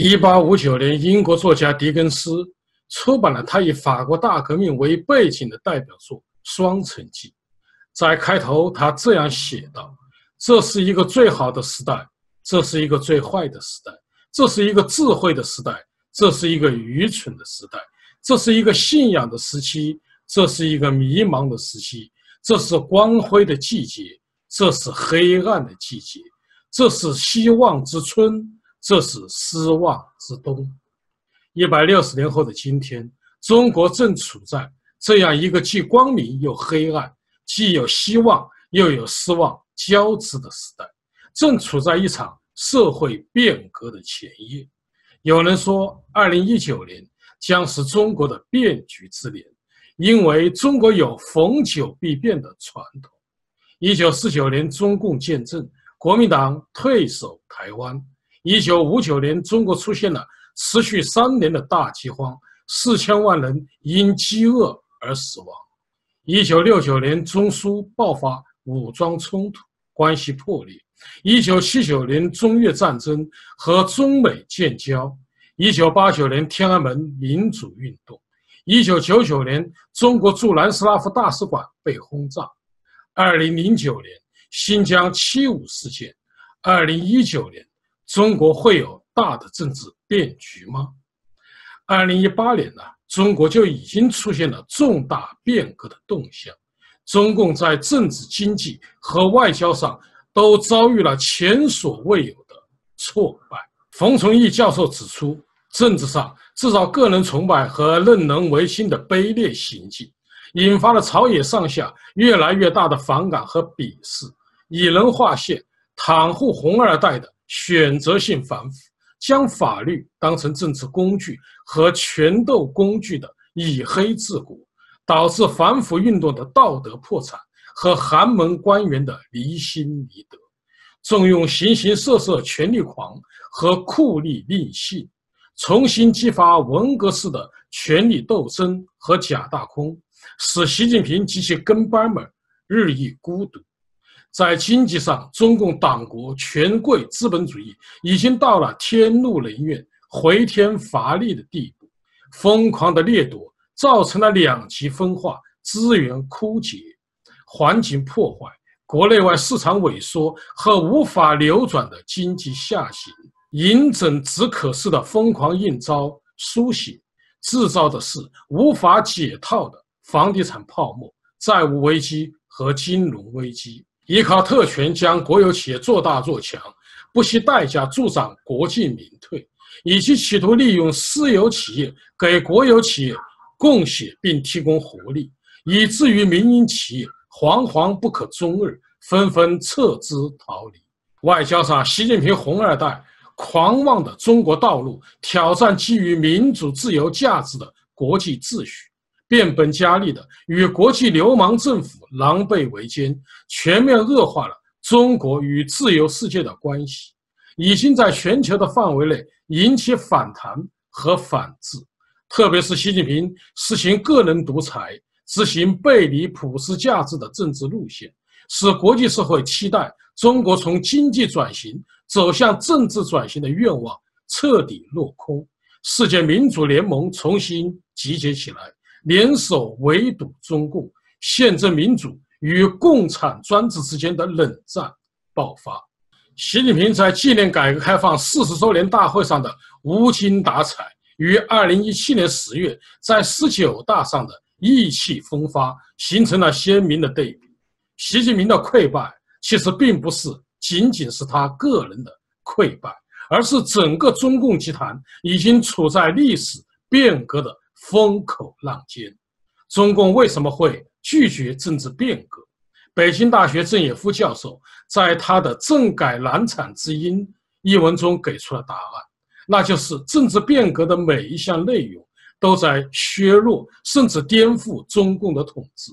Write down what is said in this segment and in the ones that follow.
一八五九年，英国作家狄更斯出版了他以法国大革命为背景的代表作《双城记》。在开头，他这样写道：“这是一个最好的时代，这是一个最坏的时代，这是一个智慧的时代，这是一个愚蠢的时代，这是一个信仰的时期，这是一个迷茫的时期，这是光辉的季节，这是黑暗的季节，这是希望之春。”这是失望之冬。一百六十年后的今天，中国正处在这样一个既光明又黑暗、既有希望又有失望交织的时代，正处在一场社会变革的前夜。有人说，二零一九年将是中国的变局之年，因为中国有逢九必变的传统。一九四九年，中共建政，国民党退守台湾。一九五九年，中国出现了持续三年的大饥荒，四千万人因饥饿而死亡。一九六九年，中苏爆发武装冲突，关系破裂。一九七九年，中越战争和中美建交。一九八九年，天安门民主运动。一九九九年，中国驻南斯拉夫大使馆被轰炸。二零零九年，新疆七五事件。二零一九年。中国会有大的政治变局吗？二零一八年呢，中国就已经出现了重大变革的动向。中共在政治、经济和外交上都遭遇了前所未有的挫败。冯崇义教授指出，政治上制造个人崇拜和任人唯亲的卑劣行径，引发了朝野上下越来越大的反感和鄙视。以人划线、袒护红二代的。选择性反腐，将法律当成政治工具和权斗工具的以黑治国，导致反腐运动的道德破产和寒门官员的离心离德，重用形形色色权力狂和酷吏吝性，重新激发文革式的权力斗争和假大空，使习近平及其跟班们日益孤独。在经济上，中共党国权贵资本主义已经到了天怒人怨、回天乏力的地步，疯狂的掠夺造成了两极分化、资源枯竭、环境破坏、国内外市场萎缩和无法流转的经济下行。饮鸩止渴式的疯狂应招苏醒，制造的是无法解套的房地产泡沫、债务危机和金融危机。依靠特权将国有企业做大做强，不惜代价助长国进民退，以及企图利用私有企业给国有企业供血并提供活力，以至于民营企业惶惶不可终日，纷纷撤资逃离。外交上，习近平红二代狂妄的中国道路挑战基于民主自由价值的国际秩序。变本加厉的与国际流氓政府狼狈为奸，全面恶化了中国与自由世界的关系，已经在全球的范围内引起反弹和反制。特别是习近平实行个人独裁、执行背离普世价值的政治路线，使国际社会期待中国从经济转型走向政治转型的愿望彻底落空。世界民主联盟重新集结起来。联手围堵中共，宪政民主与共产专制之间的冷战爆发。习近平在纪念改革开放四十周年大会上的无精打采，与二零一七年十月在十九大上的意气风发，形成了鲜明的对比。习近平的溃败，其实并不是仅仅是他个人的溃败，而是整个中共集团已经处在历史变革的。风口浪尖，中共为什么会拒绝政治变革？北京大学郑也夫教授在他的《政改难产之因》一文中给出了答案，那就是政治变革的每一项内容都在削弱甚至颠覆中共的统治。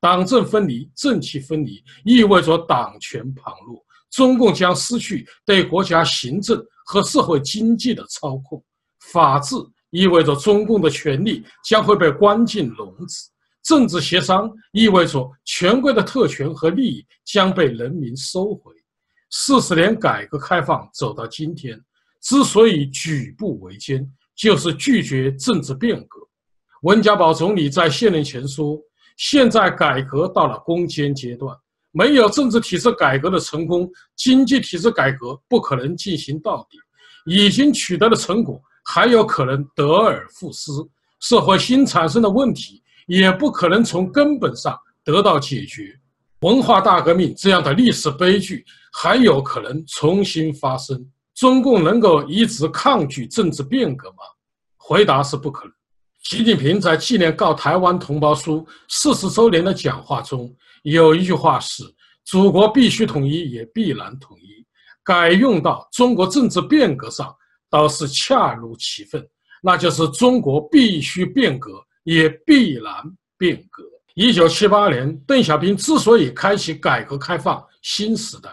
党政分离、政企分离意味着党权旁落，中共将失去对国家行政和社会经济的操控，法治。意味着中共的权力将会被关进笼子，政治协商意味着权贵的特权和利益将被人民收回。四十年改革开放走到今天，之所以举步维艰，就是拒绝政治变革。温家宝总理在卸任前说：“现在改革到了攻坚阶段，没有政治体制改革的成功，经济体制改革不可能进行到底。已经取得的成果还有可能得而复失，社会新产生的问题也不可能从根本上得到解决。文化大革命这样的历史悲剧还有可能重新发生。中共能够一直抗拒政治变革吗？回答是不可能。”习近平在纪念告台湾同胞书四十周年的讲话中，有一句话是：“祖国必须统一，也必然统一。”改用到中国政治变革上，倒是恰如其分，那就是中国必须变革，也必然变革。一九七八年，邓小平之所以开启改革开放新时代，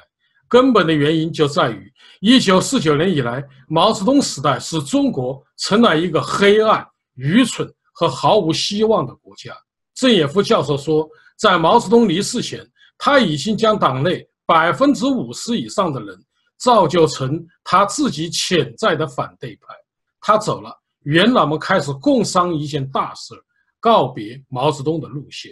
根本的原因就在于一九四九年以来，毛泽东时代使中国成了一个黑暗。愚蠢和毫无希望的国家。郑也夫教授说，在毛泽东离世前，他已经将党内百分之五十以上的人造就成他自己潜在的反对派。他走了，元老们开始共商一件大事，告别毛泽东的路线。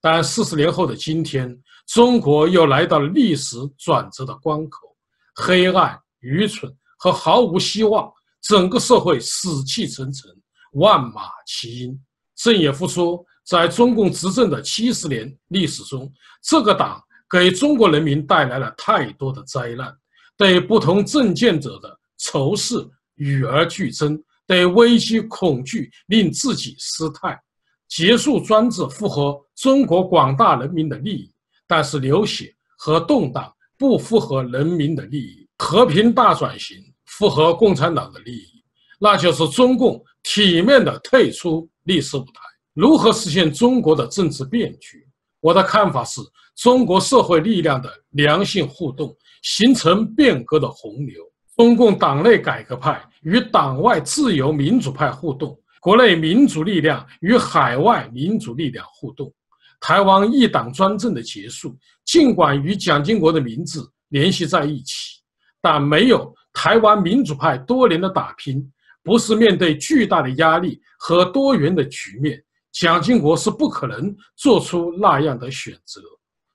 但四十年后的今天，中国又来到了历史转折的关口，黑暗、愚蠢和毫无希望，整个社会死气沉沉。万马齐喑。郑也夫说，在中共执政的七十年历史中，这个党给中国人民带来了太多的灾难：对不同政见者的仇视与而俱增，对危机恐惧令自己失态。结束专制符合中国广大人民的利益，但是流血和动荡不符合人民的利益。和平大转型符合共产党的利益。那就是中共体面的退出历史舞台。如何实现中国的政治变局？我的看法是，中国社会力量的良性互动，形成变革的洪流。中共党内改革派与党外自由民主派互动，国内民主力量与海外民主力量互动。台湾一党专政的结束，尽管与蒋经国的名字联系在一起，但没有台湾民主派多年的打拼。不是面对巨大的压力和多元的局面，蒋经国是不可能做出那样的选择。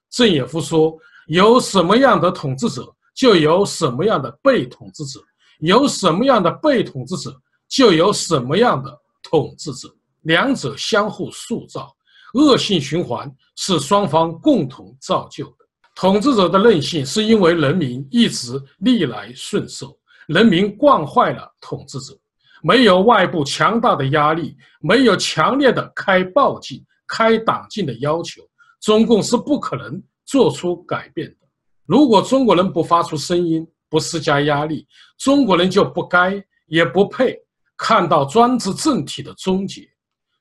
郑也夫说：“有什么样的统治者，就有什么样的被统治者；有什么样的被统治者，就有什么样的统治者。两者相互塑造，恶性循环是双方共同造就的。统治者的任性，是因为人民一直逆来顺受，人民惯坏了统治者。”没有外部强大的压力，没有强烈的开暴禁、开党禁的要求，中共是不可能做出改变的。如果中国人不发出声音，不施加压力，中国人就不该也不配看到专制政体的终结。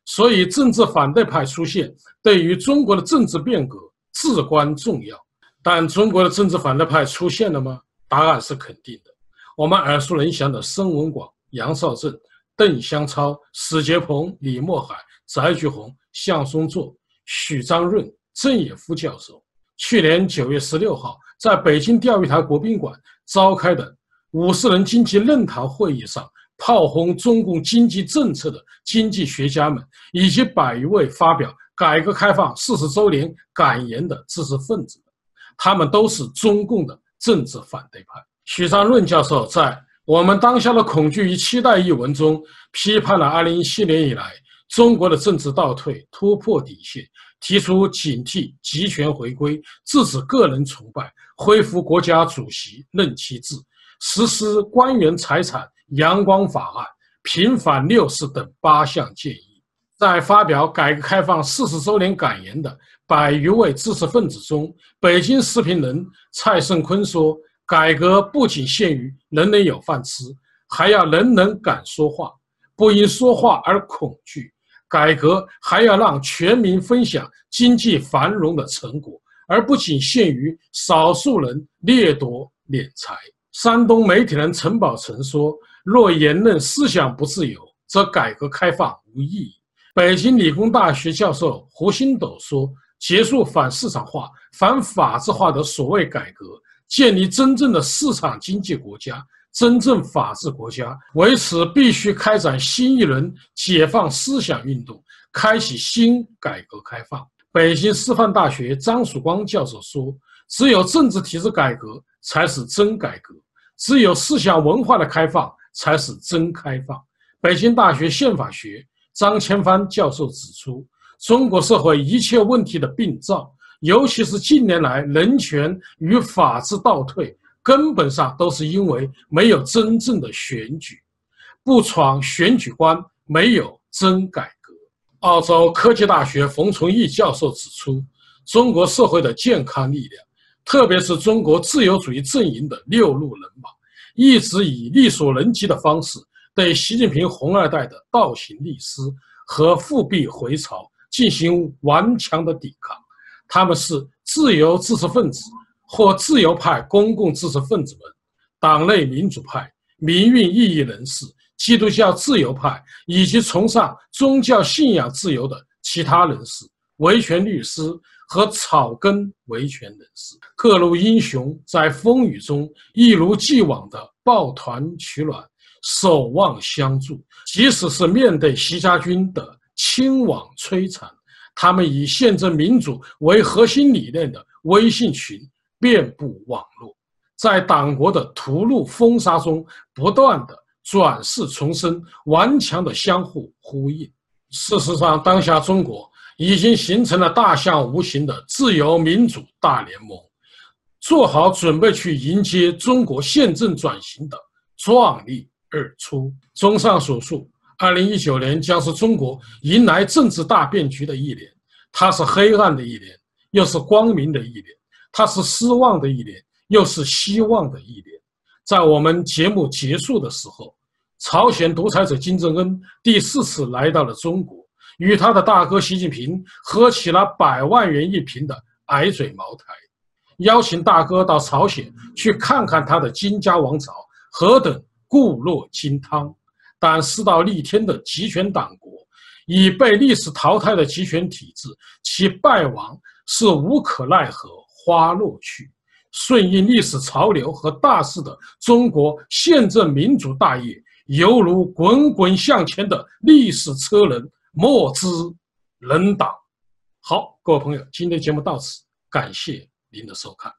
所以，政治反对派出现对于中国的政治变革至关重要。但中国的政治反对派出现了吗？答案是肯定的。我们耳熟能详的孙文广。杨少正、邓湘超、史杰鹏、李墨海、翟菊红、向松作、许章润、郑也夫教授，去年九月十六号在北京钓鱼台国宾馆召开的五十人经济论坛会议上，炮轰中共经济政策的经济学家们，以及百余位发表改革开放四十周年感言的知识分子们，他们都是中共的政治反对派。许章润教授在。我们当下的恐惧与期待一文中批判了2017年以来中国的政治倒退、突破底线，提出警惕集权回归、制止个人崇拜、恢复国家主席任期制、实施官员财产阳光法案、平反六四等八项建议。在发表改革开放四十周年感言的百余位知识分子中，北京时评人蔡胜坤说。改革不仅限于人人有饭吃，还要人人敢说话，不因说话而恐惧。改革还要让全民分享经济繁荣的成果，而不仅限于少数人掠夺敛财。山东媒体人陈宝成说：“若言论思想不自由，则改革开放无意义。”北京理工大学教授胡星斗说：“结束反市场化、反法治化的所谓改革。”建立真正的市场经济国家，真正法治国家。为此，必须开展新一轮解放思想运动，开启新改革开放。北京师范大学张曙光教授说：“只有政治体制改革才是真改革，只有思想文化的开放才是真开放。”北京大学宪法学张千帆教授指出，中国社会一切问题的病灶，尤其是近年来人权与法治倒退，根本上都是因为没有真正的选举，不闯选举关，没有真改革。澳洲科技大学冯崇义教授指出，中国社会的健康力量，特别是中国自由主义阵营的六路人马，一直以力所能及的方式。对习近平红二代的倒行逆施和复辟回潮进行顽强的抵抗，他们是自由知识分子或自由派公共知识分子们、党内民主派、民运异议人士、基督教自由派以及崇尚宗教信仰自由的其他人士、维权律师和草根维权人士。各路英雄在风雨中一如既往地抱团取暖。守望相助，即使是面对习家军的亲网摧残，他们以宪政民主为核心理念的微信群遍布网络，在党国的屠戮风沙中不断的转世重生，顽强的相互呼应。事实上，当下中国已经形成了大象无形的自由民主大联盟，做好准备去迎接中国宪政转型的壮丽。而出。综上所述，二零一九年将是中国迎来政治大变局的一年，它是黑暗的一年，又是光明的一年；它是失望的一年，又是希望的一年。在我们节目结束的时候，朝鲜独裁者金正恩第四次来到了中国，与他的大哥习近平喝起了百万元一瓶的矮嘴茅台，邀请大哥到朝鲜去看看他的金家王朝何等。固若金汤，但世道逆天的集权党国，已被历史淘汰的集权体制，其败亡是无可奈何花落去。顺应历史潮流和大势的中国宪政民主大业，犹如滚滚向前的历史车轮，莫之能挡。好，各位朋友，今天节目到此，感谢您的收看。